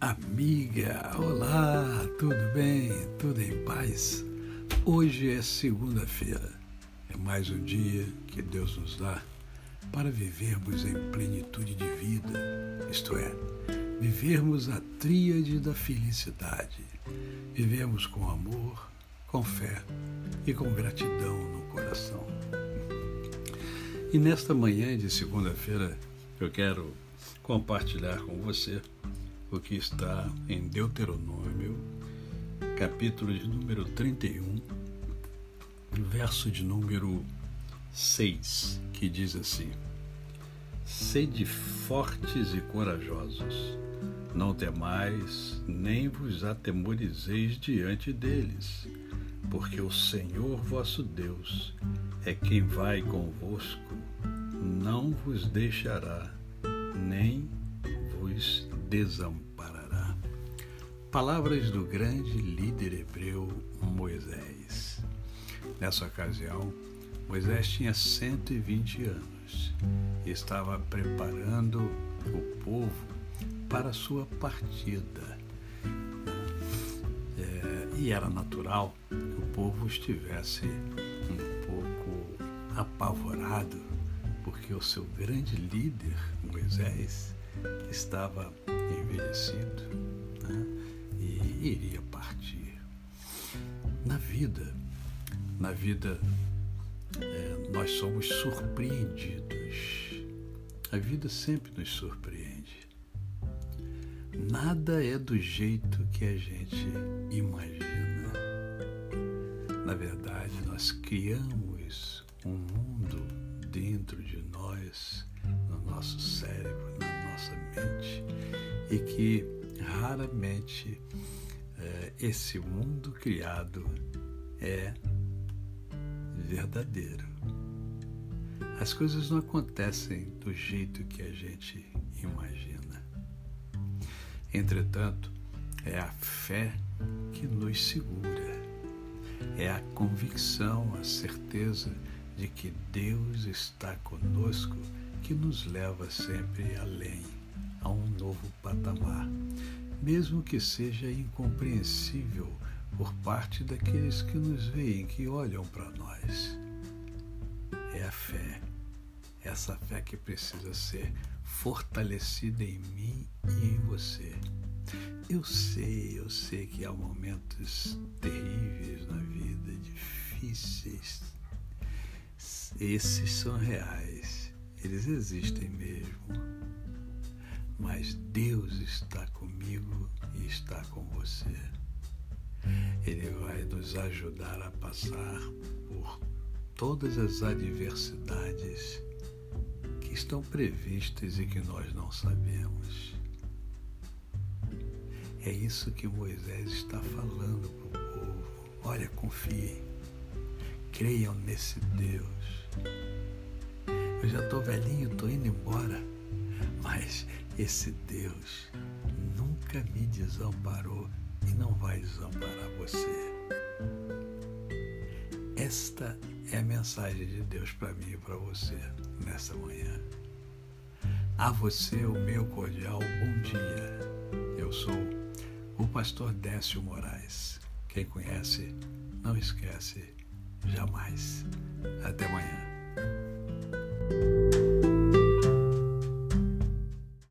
amiga, olá, tudo bem? Tudo em paz? Hoje é segunda-feira, é mais um dia que Deus nos dá para vivermos em plenitude de vida, isto é, vivermos a tríade da felicidade, vivemos com amor, com fé e com gratidão no coração. E nesta manhã de segunda-feira, eu quero compartilhar com você o que está em Deuteronômio, capítulo de número 31, verso de número 6, que diz assim: Sede fortes e corajosos, não temais, nem vos atemorizeis diante deles, porque o Senhor vosso Deus é quem vai convosco, não vos deixará nem vos desamparará. Palavras do grande líder hebreu Moisés. Nessa ocasião, Moisés tinha 120 anos e estava preparando o povo para sua partida. É, e era natural que o povo estivesse um pouco apavorado porque o seu grande líder, Moisés, estava envelhecido né, e iria partir. Na vida, na vida, é, nós somos surpreendidos. A vida sempre nos surpreende. Nada é do jeito que a gente imagina. Na verdade, nós criamos um mundo dentro de nós, no nosso cérebro, na nossa mente, e que raramente é, esse mundo criado é verdadeiro. As coisas não acontecem do jeito que a gente imagina. Entretanto, é a fé que nos segura, é a convicção, a certeza de que Deus está conosco que nos leva sempre além, a um novo patamar, mesmo que seja incompreensível por parte daqueles que nos veem, que olham para nós. É a fé, essa fé que precisa ser fortalecida em mim e em você. Eu sei, eu sei que há momentos terríveis na vida, difíceis, esses são reais, eles existem mesmo. Mas Deus está comigo e está com você. Ele vai nos ajudar a passar por todas as adversidades que estão previstas e que nós não sabemos. É isso que Moisés está falando para o povo. Olha, confiem, creiam nesse Deus eu já estou velhinho, estou indo embora, mas esse Deus nunca me desamparou e não vai desamparar você. Esta é a mensagem de Deus para mim e para você nessa manhã. A você o meu cordial bom dia. Eu sou o pastor Décio Moraes. Quem conhece, não esquece jamais. Até amanhã.